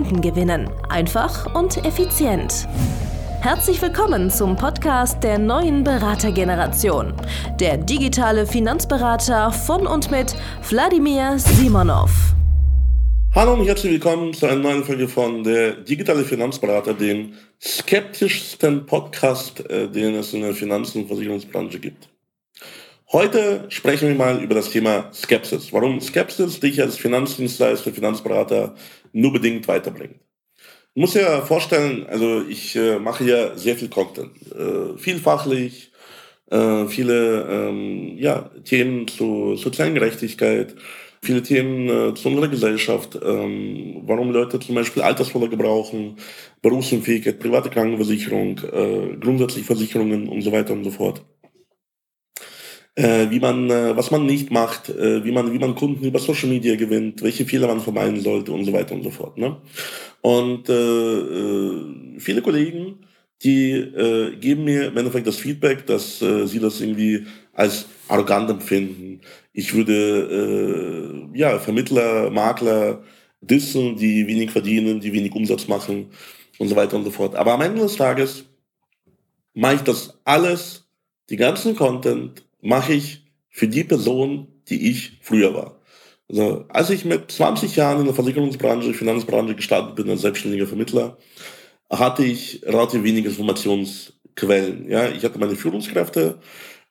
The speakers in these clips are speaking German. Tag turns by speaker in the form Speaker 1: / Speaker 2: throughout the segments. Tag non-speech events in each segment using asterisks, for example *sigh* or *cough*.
Speaker 1: Kunden gewinnen. Einfach und effizient. Herzlich willkommen zum Podcast der neuen Beratergeneration. Der digitale Finanzberater von und mit Wladimir Simonov.
Speaker 2: Hallo und herzlich willkommen zu einer neuen Folge von der digitale Finanzberater, dem skeptischsten Podcast, äh, den es in der Finanz- und Versicherungsbranche gibt. Heute sprechen wir mal über das Thema Skepsis. Warum Skepsis dich als Finanzdienstleister, Finanzberater nur bedingt weiterbringt. Ich muss ja vorstellen, also ich äh, mache ja sehr viel Content, äh, vielfachlich, äh, viele ähm, ja, Themen zur sozialen Gerechtigkeit, viele Themen äh, zu unserer Gesellschaft, ähm, warum Leute zum Beispiel Altersvorsorge gebrauchen, Berufsunfähigkeit, private Krankenversicherung, äh, grundsätzlich Versicherungen und so weiter und so fort äh, wie man, äh, was man nicht macht, äh, wie man, wie man Kunden über Social Media gewinnt, welche Fehler man vermeiden sollte und so weiter und so fort. Ne? Und äh, äh, viele Kollegen, die äh, geben mir im Endeffekt das Feedback, dass äh, sie das irgendwie als arrogant empfinden. Ich würde äh, ja Vermittler, Makler dissen, die wenig verdienen, die wenig Umsatz machen und so weiter und so fort. Aber am Ende des Tages mache ich das alles, die ganzen Content, mache ich für die Person, die ich früher war. Also, als ich mit 20 Jahren in der Versicherungsbranche, Finanzbranche gestartet bin als selbstständiger Vermittler, hatte ich relativ wenige Informationsquellen. Ja, ich hatte meine Führungskräfte.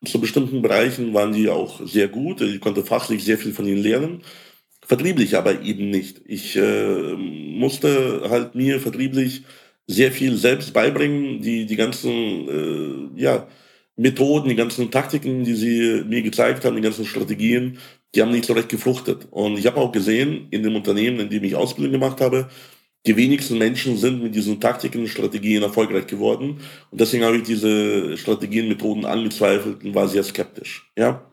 Speaker 2: Zu bestimmten Bereichen waren die auch sehr gut. Ich konnte fachlich sehr viel von ihnen lernen. Vertrieblich aber eben nicht. Ich äh, musste halt mir vertrieblich sehr viel selbst beibringen, die, die ganzen, äh, ja, Methoden, die ganzen Taktiken, die sie mir gezeigt haben, die ganzen Strategien, die haben nicht so recht gefruchtet. Und ich habe auch gesehen, in dem Unternehmen, in dem ich Ausbildung gemacht habe, die wenigsten Menschen sind mit diesen Taktiken, Strategien erfolgreich geworden. Und deswegen habe ich diese Strategien, Methoden angezweifelt und war sehr skeptisch. Ja.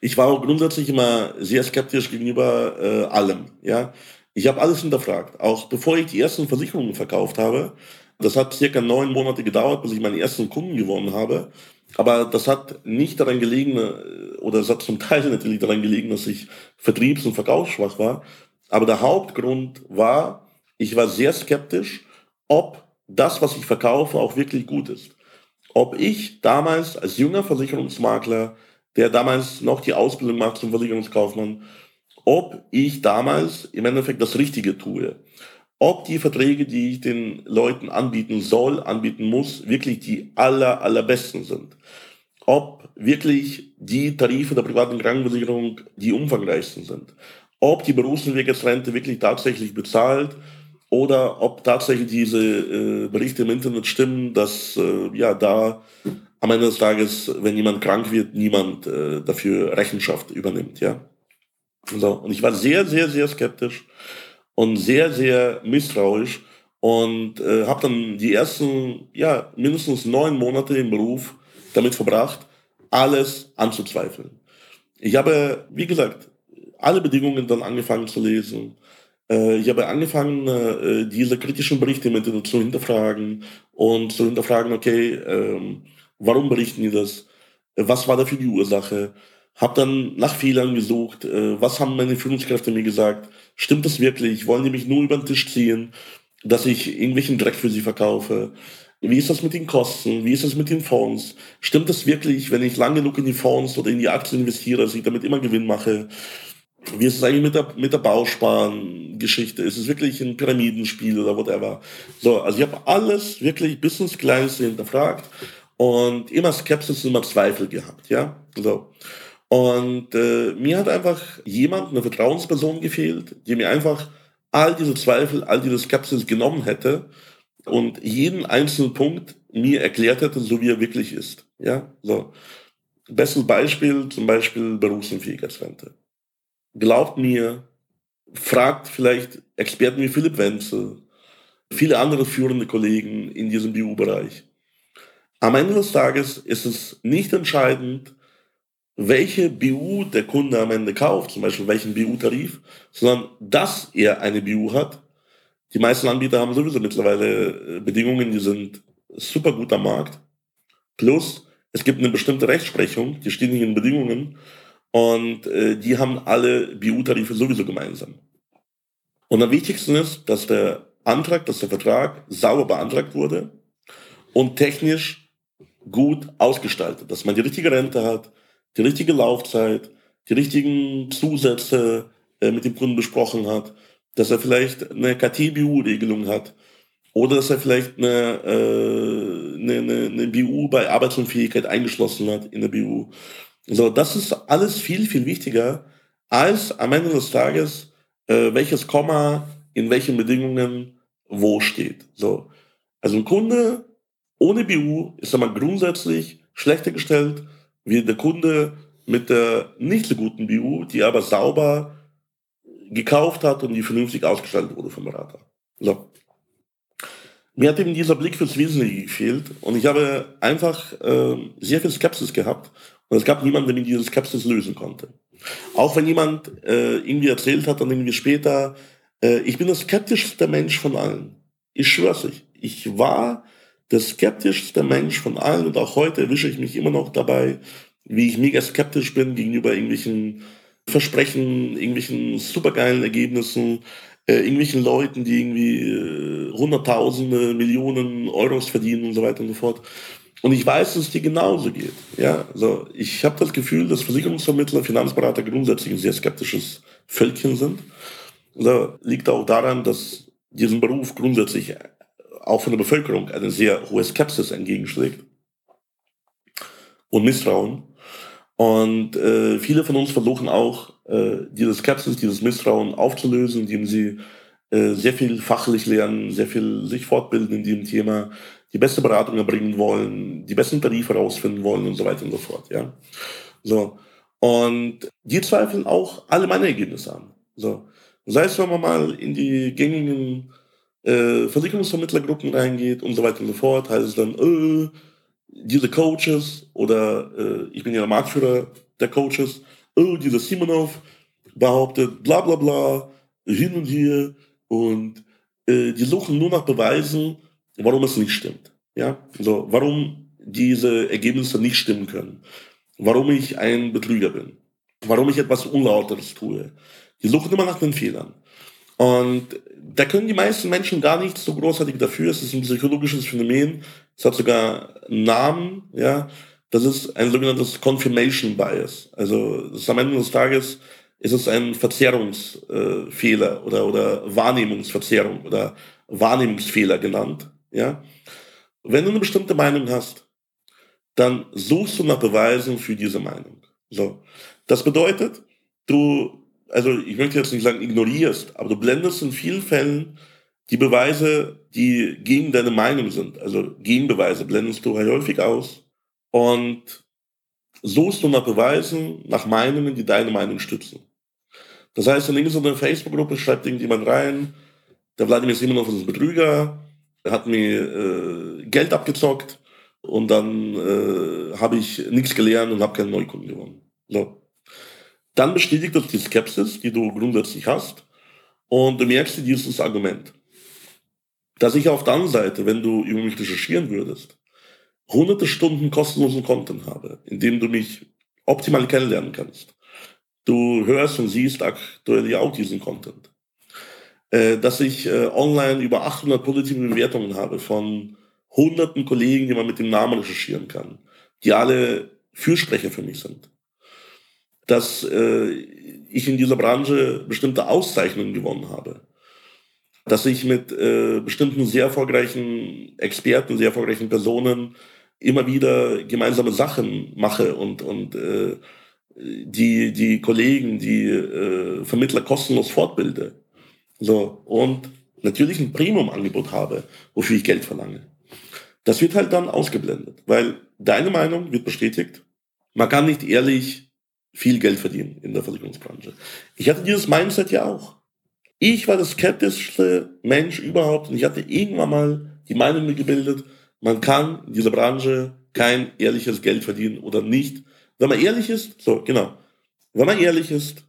Speaker 2: Ich war auch grundsätzlich immer sehr skeptisch gegenüber äh, allem. Ja. Ich habe alles hinterfragt. Auch bevor ich die ersten Versicherungen verkauft habe, das hat circa neun Monate gedauert, bis ich meinen ersten Kunden gewonnen habe. Aber das hat nicht daran gelegen, äh, oder es hat zum Teil *laughs* natürlich daran gelegen, dass ich vertriebs- und verkaufsschwach war. Aber der Hauptgrund war, ich war sehr skeptisch, ob das, was ich verkaufe, auch wirklich gut ist. Ob ich damals als junger Versicherungsmakler, der damals noch die Ausbildung macht zum Versicherungskaufmann, ob ich damals im Endeffekt das Richtige tue ob die Verträge, die ich den Leuten anbieten soll, anbieten muss, wirklich die aller, allerbesten sind. Ob wirklich die Tarife der privaten Krankenversicherung die umfangreichsten sind. Ob die Berufsentwicklungsrente wirklich tatsächlich bezahlt oder ob tatsächlich diese äh, Berichte im Internet stimmen, dass äh, ja da am Ende des Tages, wenn jemand krank wird, niemand äh, dafür Rechenschaft übernimmt. Ja. So, und ich war sehr, sehr, sehr skeptisch und sehr, sehr misstrauisch und äh, habe dann die ersten, ja, mindestens neun Monate im Beruf damit verbracht, alles anzuzweifeln. Ich habe, wie gesagt, alle Bedingungen dann angefangen zu lesen. Äh, ich habe angefangen, äh, diese kritischen Berichte mit zu hinterfragen und zu hinterfragen, okay, äh, warum berichten die das? Was war da für die Ursache? Hab dann nach Fehlern gesucht. Äh, was haben meine Führungskräfte mir gesagt? Stimmt das wirklich? Wollen die mich nur über den Tisch ziehen, dass ich irgendwelchen Dreck für sie verkaufe? Wie ist das mit den Kosten? Wie ist das mit den Fonds? Stimmt das wirklich, wenn ich lang genug in die Fonds oder in die Aktien investiere, dass ich damit immer Gewinn mache? Wie ist es eigentlich mit der, mit der Bausparengeschichte? Ist es wirklich ein Pyramidenspiel oder whatever? So, also ich habe alles wirklich bis ins Kleinste hinterfragt und immer Skepsis, immer Zweifel gehabt, ja? So. Und äh, mir hat einfach jemand, eine Vertrauensperson gefehlt, die mir einfach all diese Zweifel, all diese Skepsis genommen hätte und jeden einzelnen Punkt mir erklärt hätte, so wie er wirklich ist. Ja, so. Bestes Beispiel, zum Beispiel Berufsunfähigkeitsrente. Glaubt mir, fragt vielleicht Experten wie Philipp Wenzel, viele andere führende Kollegen in diesem BU-Bereich. Am Ende des Tages ist es nicht entscheidend, welche BU der Kunde am Ende kauft, zum Beispiel welchen BU-Tarif, sondern dass er eine BU hat. Die meisten Anbieter haben sowieso mittlerweile äh, Bedingungen, die sind super gut am Markt. Plus, es gibt eine bestimmte Rechtsprechung, die stehen in den Bedingungen und äh, die haben alle BU-Tarife sowieso gemeinsam. Und am wichtigsten ist, dass der Antrag, dass der Vertrag sauber beantragt wurde und technisch gut ausgestaltet, dass man die richtige Rente hat, die richtige Laufzeit, die richtigen Zusätze äh, mit dem Kunden besprochen hat, dass er vielleicht eine KT-BU-Regelung hat oder dass er vielleicht eine, äh, eine, eine, eine BU bei Arbeitsunfähigkeit eingeschlossen hat in der BU. So, das ist alles viel, viel wichtiger als am Ende des Tages, äh, welches Komma in welchen Bedingungen wo steht. So. Also ein Kunde ohne BU ist einmal grundsätzlich schlechter gestellt wie der Kunde mit der nicht so guten BU, die aber sauber gekauft hat und die vernünftig ausgestaltet wurde vom Berater. So. Mir hat eben dieser Blick fürs Wesentliche gefehlt und ich habe einfach äh, sehr viel Skepsis gehabt und es gab niemanden, der mir diese Skepsis lösen konnte. Auch wenn jemand äh, irgendwie erzählt hat, dann irgendwie später, äh, ich bin der skeptischste Mensch von allen. Ich schwör's euch. Ich war der skeptischste Mensch von allen und auch heute erwische ich mich immer noch dabei, wie ich mega skeptisch bin gegenüber irgendwelchen Versprechen, irgendwelchen supergeilen Ergebnissen, äh, irgendwelchen Leuten, die irgendwie äh, Hunderttausende, Millionen Euros verdienen und so weiter und so fort. Und ich weiß, dass es dir genauso geht. Ja, also ich habe das Gefühl, dass Versicherungsvermittler, Finanzberater grundsätzlich ein sehr skeptisches Völkchen sind. Das liegt auch daran, dass diesem Beruf grundsätzlich auch von der Bevölkerung eine sehr hohe Skepsis entgegenschlägt und Misstrauen. Und äh, viele von uns versuchen auch, äh, diese Skepsis, dieses Misstrauen aufzulösen, indem sie äh, sehr viel fachlich lernen, sehr viel sich fortbilden in diesem Thema, die beste Beratung erbringen wollen, die besten Tarife herausfinden wollen und so weiter und so fort. Ja, so und die zweifeln auch alle meine Ergebnisse an. So, sei es, wenn man mal in die gängigen äh, Versicherungsvermittlergruppen reingeht und so weiter und so fort, heißt es dann, äh, diese Coaches oder äh, ich bin ja der Marktführer der Coaches, oh, dieser Simonov behauptet bla bla bla, hin und her und äh, die suchen nur nach Beweisen, warum es nicht stimmt. Ja, so, warum diese Ergebnisse nicht stimmen können. Warum ich ein Betrüger bin. Warum ich etwas Unlauteres tue. Die suchen immer nach den Fehlern. Und da können die meisten Menschen gar nicht so großartig dafür. Es ist ein psychologisches Phänomen. Es hat sogar einen Namen, ja. Das ist ein sogenanntes Confirmation Bias. Also am Ende des Tages ist es ein Verzerrungsfehler äh, oder, oder Wahrnehmungsverzerrung oder Wahrnehmungsfehler genannt. Ja? Wenn du eine bestimmte Meinung hast, dann suchst du nach Beweisen für diese Meinung. So. Das bedeutet, du also ich möchte jetzt nicht sagen ignorierst, aber du blendest in vielen Fällen die Beweise, die gegen deine Meinung sind, also Gegenbeweise, blendest du häufig aus und suchst du nach Beweisen, nach Meinungen, die deine Meinung stützen. Das heißt, in irgendeiner Facebook-Gruppe schreibt irgendjemand rein, der Wladimir Simonov ist ein Betrüger, er hat mir äh, Geld abgezockt und dann äh, habe ich nichts gelernt und habe keinen Neukunden gewonnen. So dann bestätigt das die Skepsis, die du grundsätzlich hast. Und du merkst dir dieses Argument. Dass ich auf der anderen Seite, wenn du über mich recherchieren würdest, hunderte Stunden kostenlosen Content habe, in dem du mich optimal kennenlernen kannst. Du hörst und siehst aktuell ja auch diesen Content. Äh, dass ich äh, online über 800 positive Bewertungen habe von hunderten Kollegen, die man mit dem Namen recherchieren kann, die alle Fürsprecher für mich sind dass äh, ich in dieser Branche bestimmte Auszeichnungen gewonnen habe. Dass ich mit äh, bestimmten sehr erfolgreichen Experten, sehr erfolgreichen Personen immer wieder gemeinsame Sachen mache und, und äh, die, die Kollegen, die äh, Vermittler kostenlos fortbilde. So, und natürlich ein Premium-Angebot habe, wofür ich Geld verlange. Das wird halt dann ausgeblendet, weil deine Meinung wird bestätigt. Man kann nicht ehrlich viel Geld verdienen in der Versicherungsbranche. Ich hatte dieses Mindset ja auch. Ich war der skeptischste Mensch überhaupt und ich hatte irgendwann mal die Meinung gebildet, man kann in dieser Branche kein ehrliches Geld verdienen oder nicht. Wenn man ehrlich ist, so, genau. Wenn man ehrlich ist,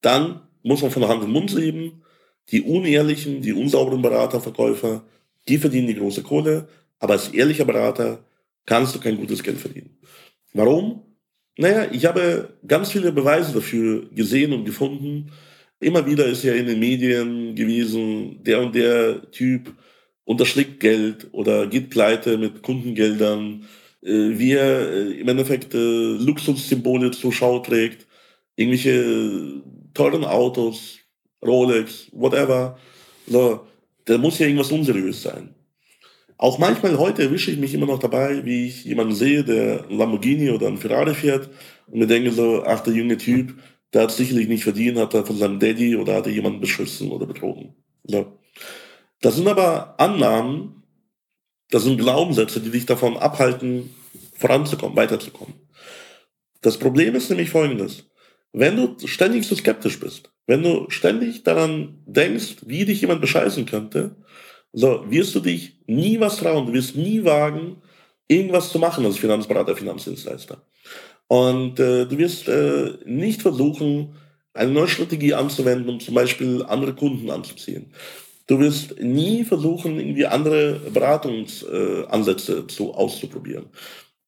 Speaker 2: dann muss man von Hand und Mund leben. Die unehrlichen, die unsauberen Berater, Verkäufer, die verdienen die große Kohle. Aber als ehrlicher Berater kannst du kein gutes Geld verdienen. Warum? Naja, ich habe ganz viele Beweise dafür gesehen und gefunden. Immer wieder ist ja in den Medien gewesen, der und der Typ unterschlägt Geld oder geht pleite mit Kundengeldern, äh, wie er äh, im Endeffekt äh, Luxussymbole zur Schau trägt, irgendwelche teuren Autos, Rolex, whatever. So, da muss ja irgendwas unseriös sein. Auch manchmal heute erwische ich mich immer noch dabei, wie ich jemanden sehe, der ein Lamborghini oder ein Ferrari fährt und mir denke so, ach, der junge Typ, der hat sicherlich nicht verdient, hat er von seinem Daddy oder hat er jemanden beschissen oder betrogen. So. Das sind aber Annahmen, das sind Glaubenssätze, die dich davon abhalten, voranzukommen, weiterzukommen. Das Problem ist nämlich folgendes. Wenn du ständig so skeptisch bist, wenn du ständig daran denkst, wie dich jemand bescheißen könnte, so wirst du dich nie was trauen, du wirst nie wagen, irgendwas zu machen als Finanzberater, Finanzdienstleister. Und äh, du wirst äh, nicht versuchen, eine neue Strategie anzuwenden, um zum Beispiel andere Kunden anzuziehen. Du wirst nie versuchen, irgendwie andere Beratungsansätze äh, zu, auszuprobieren.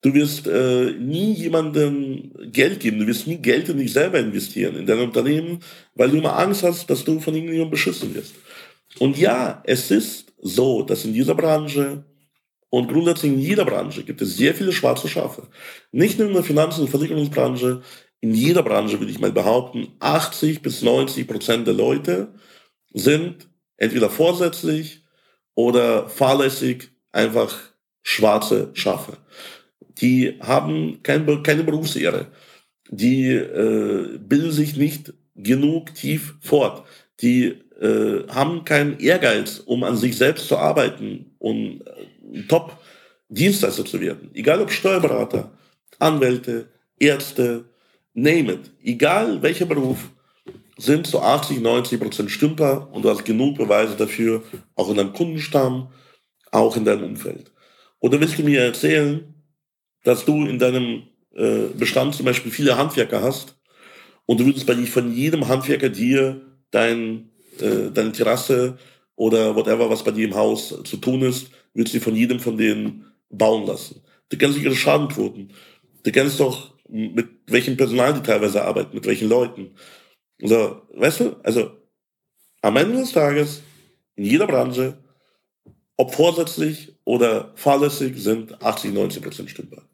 Speaker 2: Du wirst äh, nie jemandem Geld geben. Du wirst nie Geld in dich selber investieren, in dein Unternehmen, weil du immer Angst hast, dass du von irgendjemandem beschissen wirst. Und ja, es ist so, dass in dieser Branche und grundsätzlich in jeder Branche gibt es sehr viele schwarze Schafe. Nicht nur in der Finanz- und Versicherungsbranche, in jeder Branche würde ich mal behaupten, 80 bis 90 Prozent der Leute sind entweder vorsätzlich oder fahrlässig einfach schwarze Schafe die haben kein, keine Berufsehre. Die äh, bilden sich nicht genug tief fort. Die äh, haben keinen Ehrgeiz, um an sich selbst zu arbeiten und äh, Top-Dienstleister zu werden. Egal ob Steuerberater, Anwälte, Ärzte, name it. Egal welcher Beruf, sind so 80, 90 Prozent Stümper und du hast genug Beweise dafür, auch in deinem Kundenstamm, auch in deinem Umfeld. Oder willst du mir erzählen, dass du in deinem äh, Bestand zum Beispiel viele Handwerker hast und du würdest bei von jedem Handwerker dir dein, äh, deine Terrasse oder whatever, was bei dir im Haus zu tun ist, würdest du von jedem von denen bauen lassen. Du kennst ihre Schadenquoten. Du kennst doch, mit welchem Personal die teilweise arbeiten, mit welchen Leuten. So, weißt du, also am Ende des Tages, in jeder Branche, ob vorsätzlich oder fahrlässig, sind 80, 90 Prozent stimmbar.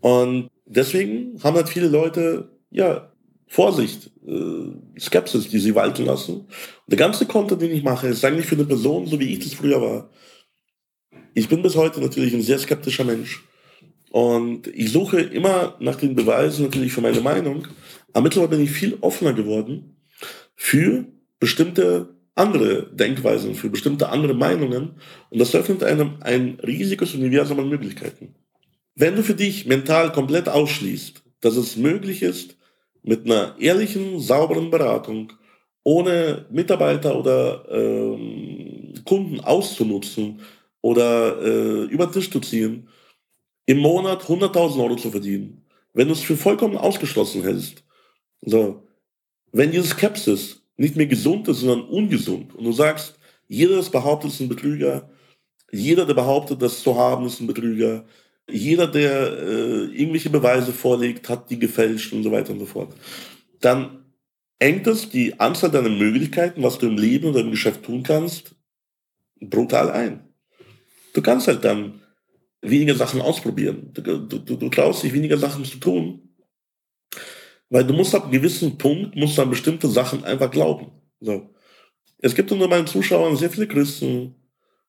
Speaker 2: Und deswegen haben halt viele Leute, ja, Vorsicht, äh, Skepsis, die sie walten lassen. Und der ganze Content, den ich mache, ist eigentlich für eine Person, so wie ich das früher war. Ich bin bis heute natürlich ein sehr skeptischer Mensch. Und ich suche immer nach den Beweisen natürlich für meine Meinung. Aber mittlerweile bin ich viel offener geworden für bestimmte andere Denkweisen, für bestimmte andere Meinungen. Und das öffnet einem ein riesiges Universum an Möglichkeiten. Wenn du für dich mental komplett ausschließt, dass es möglich ist, mit einer ehrlichen, sauberen Beratung, ohne Mitarbeiter oder ähm, Kunden auszunutzen oder äh, über den Tisch zu ziehen, im Monat 100.000 Euro zu verdienen, wenn du es für vollkommen ausgeschlossen hältst, so, wenn diese Skepsis nicht mehr gesund ist, sondern ungesund und du sagst, jeder, der behauptet, ist ein Betrüger, jeder, der behauptet, das zu haben, ist ein Betrüger, jeder, der äh, irgendwelche Beweise vorlegt, hat die gefälscht und so weiter und so fort. Dann engt es die Anzahl deiner Möglichkeiten, was du im Leben oder im Geschäft tun kannst, brutal ein. Du kannst halt dann weniger Sachen ausprobieren. Du, du, du traust dich weniger Sachen zu tun, weil du musst ab einem gewissen Punkt, musst du an bestimmte Sachen einfach glauben. So. Es gibt unter meinen Zuschauern sehr viele Christen,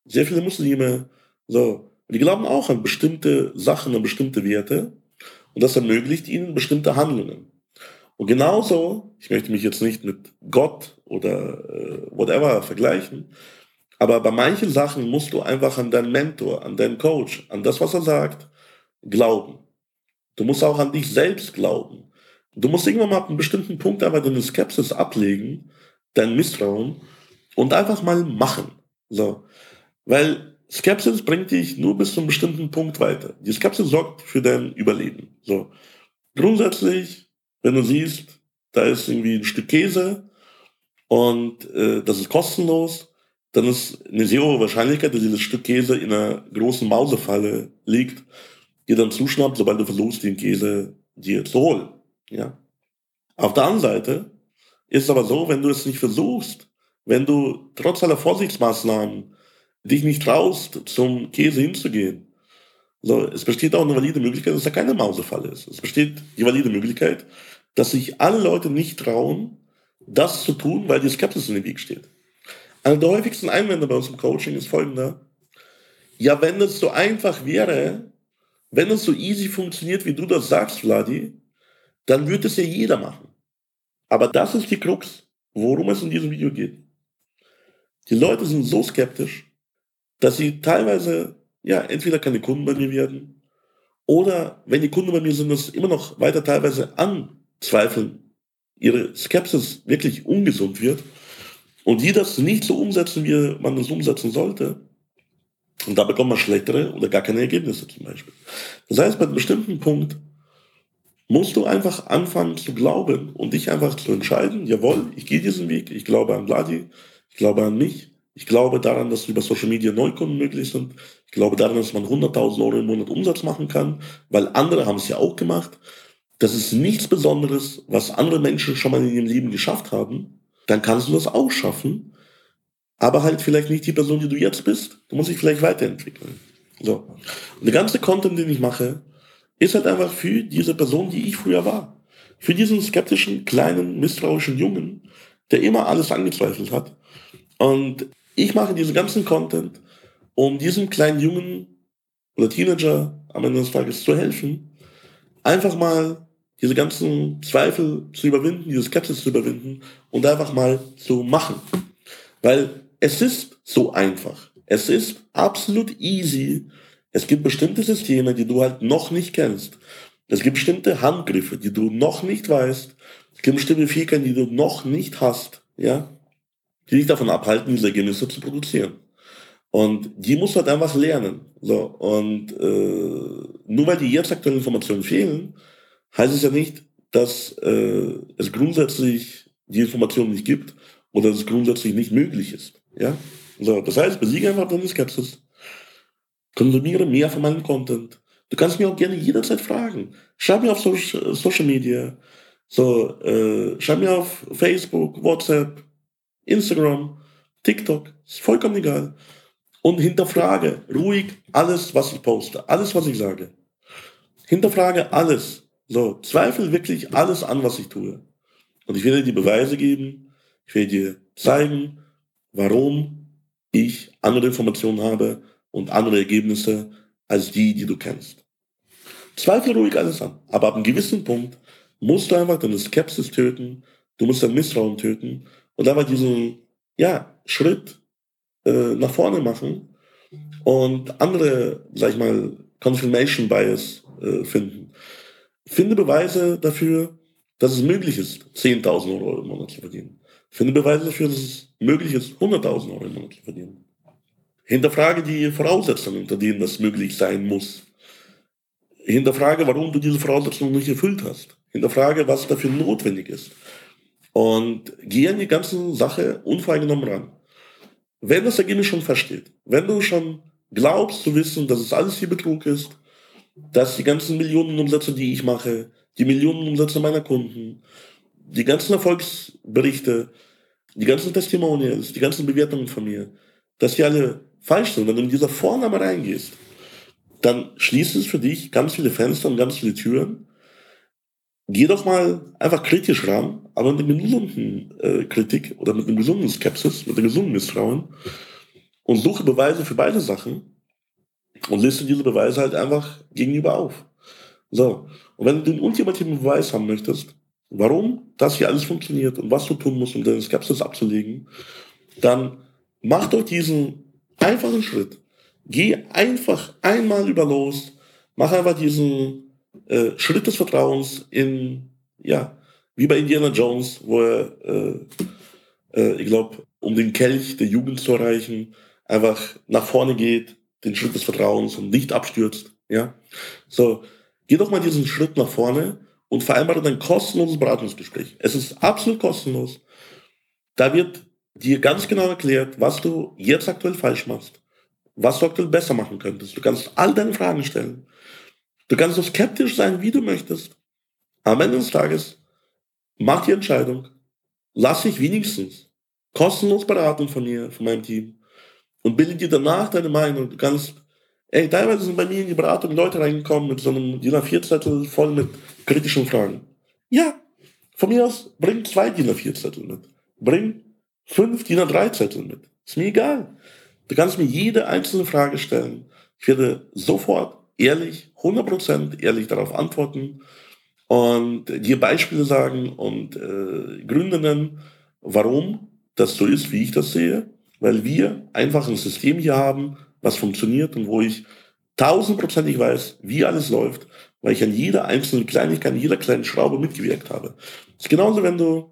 Speaker 2: sehr viele Muslime, so. Und die glauben auch an bestimmte Sachen, an bestimmte Werte. Und das ermöglicht ihnen bestimmte Handlungen. Und genauso, ich möchte mich jetzt nicht mit Gott oder äh, whatever vergleichen, aber bei manchen Sachen musst du einfach an deinen Mentor, an deinen Coach, an das, was er sagt, glauben. Du musst auch an dich selbst glauben. Du musst irgendwann mal ab einem bestimmten Punkt aber deine Skepsis ablegen, dein Misstrauen und einfach mal machen. So. Weil Skepsis bringt dich nur bis zu einem bestimmten Punkt weiter. Die Skepsis sorgt für dein Überleben. So. Grundsätzlich, wenn du siehst, da ist irgendwie ein Stück Käse und äh, das ist kostenlos, dann ist eine sehr hohe Wahrscheinlichkeit, dass dieses Stück Käse in einer großen Mausefalle liegt, die dann zuschnappt, sobald du versuchst, den Käse dir zu holen. Ja. Auf der anderen Seite ist es aber so, wenn du es nicht versuchst, wenn du trotz aller Vorsichtsmaßnahmen dich nicht traust, zum Käse hinzugehen, so, es besteht auch eine valide Möglichkeit, dass da keine Mausefalle ist. Es besteht die valide Möglichkeit, dass sich alle Leute nicht trauen, das zu tun, weil die Skepsis in dem Weg steht. Einer der häufigsten Einwände bei uns im Coaching ist folgender. Ja, wenn es so einfach wäre, wenn es so easy funktioniert, wie du das sagst, Vladi, dann würde es ja jeder machen. Aber das ist die Krux, worum es in diesem Video geht. Die Leute sind so skeptisch, dass sie teilweise ja entweder keine Kunden bei mir werden oder wenn die Kunden bei mir sind, das immer noch weiter teilweise anzweifeln, ihre Skepsis wirklich ungesund wird und die das nicht so umsetzen, wie man das umsetzen sollte. Und da bekommt man schlechtere oder gar keine Ergebnisse zum Beispiel. Das heißt, bei einem bestimmten Punkt musst du einfach anfangen zu glauben und dich einfach zu entscheiden, jawohl, ich gehe diesen Weg, ich glaube an Vladi, ich glaube an mich, ich glaube daran, dass über Social Media Neukunden möglich sind, ich glaube daran, dass man 100.000 Euro im Monat Umsatz machen kann, weil andere haben es ja auch gemacht. Das ist nichts Besonderes, was andere Menschen schon mal in ihrem Leben geschafft haben. Dann kannst du das auch schaffen, aber halt vielleicht nicht die Person, die du jetzt bist. Du musst dich vielleicht weiterentwickeln. So. Und der ganze Content, den ich mache, ist halt einfach für diese Person, die ich früher war. Für diesen skeptischen, kleinen, misstrauischen Jungen, der immer alles angezweifelt hat. Und ich mache diesen ganzen Content, um diesem kleinen Jungen oder Teenager am Ende des Tages zu helfen, einfach mal diese ganzen Zweifel zu überwinden, diese Skepsis zu überwinden und einfach mal zu machen. Weil es ist so einfach. Es ist absolut easy, es gibt bestimmte Systeme, die du halt noch nicht kennst. Es gibt bestimmte Handgriffe, die du noch nicht weißt. Es gibt bestimmte Fähigkeiten, die du noch nicht hast, ja, die dich davon abhalten, diese Ergebnisse zu produzieren. Und die musst du halt einfach lernen. So, und äh, nur weil die jetzt aktuellen Informationen fehlen, heißt es ja nicht, dass äh, es grundsätzlich die Informationen nicht gibt oder dass es grundsätzlich nicht möglich ist. Ja? So, das heißt, besiege einfach deine Skepsis konsumiere mehr von meinem Content. Du kannst mir auch gerne jederzeit fragen. Schreib mir auf Social Media, so, äh, schreib mir auf Facebook, WhatsApp, Instagram, TikTok, ist vollkommen egal. Und hinterfrage ruhig alles, was ich poste, alles, was ich sage. Hinterfrage alles. So, zweifel wirklich alles an, was ich tue. Und ich werde dir Beweise geben. Ich werde dir zeigen, warum ich andere Informationen habe, und andere Ergebnisse als die, die du kennst. Zweifle ruhig alles an, aber ab einem gewissen Punkt musst du einfach deine Skepsis töten, du musst dein Misstrauen töten und einfach diesen ja, Schritt äh, nach vorne machen und andere, sag ich mal, Confirmation Bias äh, finden. Finde Beweise dafür, dass es möglich ist, 10.000 Euro im Monat zu verdienen. Finde Beweise dafür, dass es möglich ist, 100.000 Euro im Monat zu verdienen. Hinterfrage die Voraussetzungen, unter denen das möglich sein muss. Hinterfrage, warum du diese Voraussetzungen nicht erfüllt hast. Hinterfrage, was dafür notwendig ist. Und gehe an die ganze Sache unvoreingenommen ran. Wenn das Ergebnis schon versteht, wenn du schon glaubst zu wissen, dass es alles hier Betrug ist, dass die ganzen Millionenumsätze, die ich mache, die Millionenumsätze meiner Kunden, die ganzen Erfolgsberichte, die ganzen Testimonials, die ganzen Bewertungen von mir, dass die alle falsch sind. Wenn du in dieser Vorname reingehst, dann schließt es für dich ganz viele Fenster und ganz viele Türen. Geh doch mal einfach kritisch ran, aber mit einer gesunden äh, Kritik oder mit einer gesunden Skepsis, mit einem gesunden Misstrauen und suche Beweise für beide Sachen und liste diese Beweise halt einfach gegenüber auf. So. Und wenn du den ultimativen Beweis haben möchtest, warum das hier alles funktioniert und was du tun musst, um deine Skepsis abzulegen, dann mach doch diesen einfachen Schritt. Geh einfach einmal über los, mach einfach diesen äh, Schritt des Vertrauens in, ja, wie bei Indiana Jones, wo er äh, äh, ich glaube, um den Kelch der Jugend zu erreichen, einfach nach vorne geht, den Schritt des Vertrauens und nicht abstürzt. Ja, so geh doch mal diesen Schritt nach vorne und vereinbare ein kostenloses Beratungsgespräch. Es ist absolut kostenlos. Da wird dir ganz genau erklärt, was du jetzt aktuell falsch machst, was du aktuell besser machen könntest. Du kannst all deine Fragen stellen. Du kannst so skeptisch sein, wie du möchtest. Am Ende des Tages mach die Entscheidung, lass dich wenigstens kostenlos beraten von mir, von meinem Team und bilde dir danach deine Meinung. Du kannst, ey, teilweise sind bei mir in die Beratung Leute reingekommen mit so einem DIN A4-Zettel voll mit kritischen Fragen. Ja, von mir aus bring zwei DIN A4-Zettel mit. Bring fünf DIN A3-Zettel mit. Ist mir egal. Du kannst mir jede einzelne Frage stellen. Ich werde sofort ehrlich, 100% ehrlich darauf antworten und dir Beispiele sagen und äh, nennen, warum das so ist, wie ich das sehe, weil wir einfach ein System hier haben, was funktioniert und wo ich tausendprozentig weiß, wie alles läuft, weil ich an jeder einzelnen Kleinigkeit, an jeder kleinen Schraube mitgewirkt habe. Das ist genauso, wenn du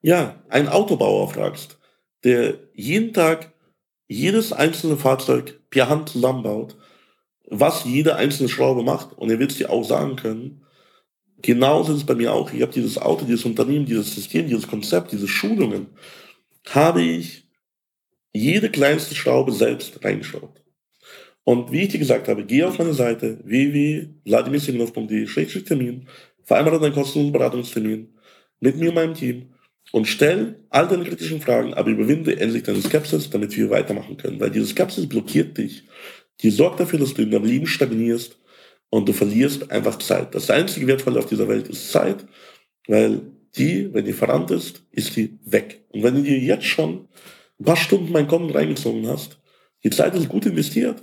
Speaker 2: ja einen Autobauer fragst, der jeden Tag jedes einzelne Fahrzeug per Hand zusammenbaut, was jede einzelne Schraube macht und er wird es dir auch sagen können, Genauso ist es bei mir auch. Ich habe dieses Auto, dieses Unternehmen, dieses System, dieses Konzept, diese Schulungen, habe ich jede kleinste Schraube selbst reingeschaut. Und wie ich dir gesagt habe, geh auf meine Seite www.vladimirsimonov.de-termin, vereinbare deinen kostenlosen Beratungstermin mit mir und meinem Team und stell all deine kritischen Fragen, aber überwinde endlich deine Skepsis, damit wir weitermachen können. Weil diese Skepsis blockiert dich. Die sorgt dafür, dass du in deinem Leben stagnierst und du verlierst einfach Zeit. Das einzige Wertvolle auf dieser Welt ist Zeit, weil die, wenn die verrannt ist, ist die weg. Und wenn du dir jetzt schon ein paar Stunden mein Konto reingezogen hast, die Zeit ist gut investiert,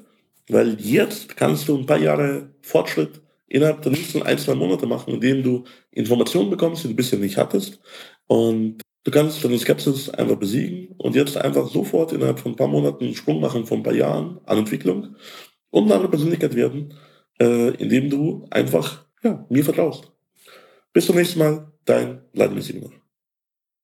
Speaker 2: weil jetzt kannst du ein paar Jahre Fortschritt innerhalb der nächsten ein, zwei Monate machen, indem du Informationen bekommst, die du bisher nicht hattest. Und du kannst deine Skepsis einfach besiegen und jetzt einfach sofort innerhalb von ein paar Monaten einen Sprung machen von ein paar Jahren an Entwicklung und eine andere Persönlichkeit werden, äh, indem du einfach ja, mir vertraust. Bis zum nächsten Mal, dein Vladimir Simonov.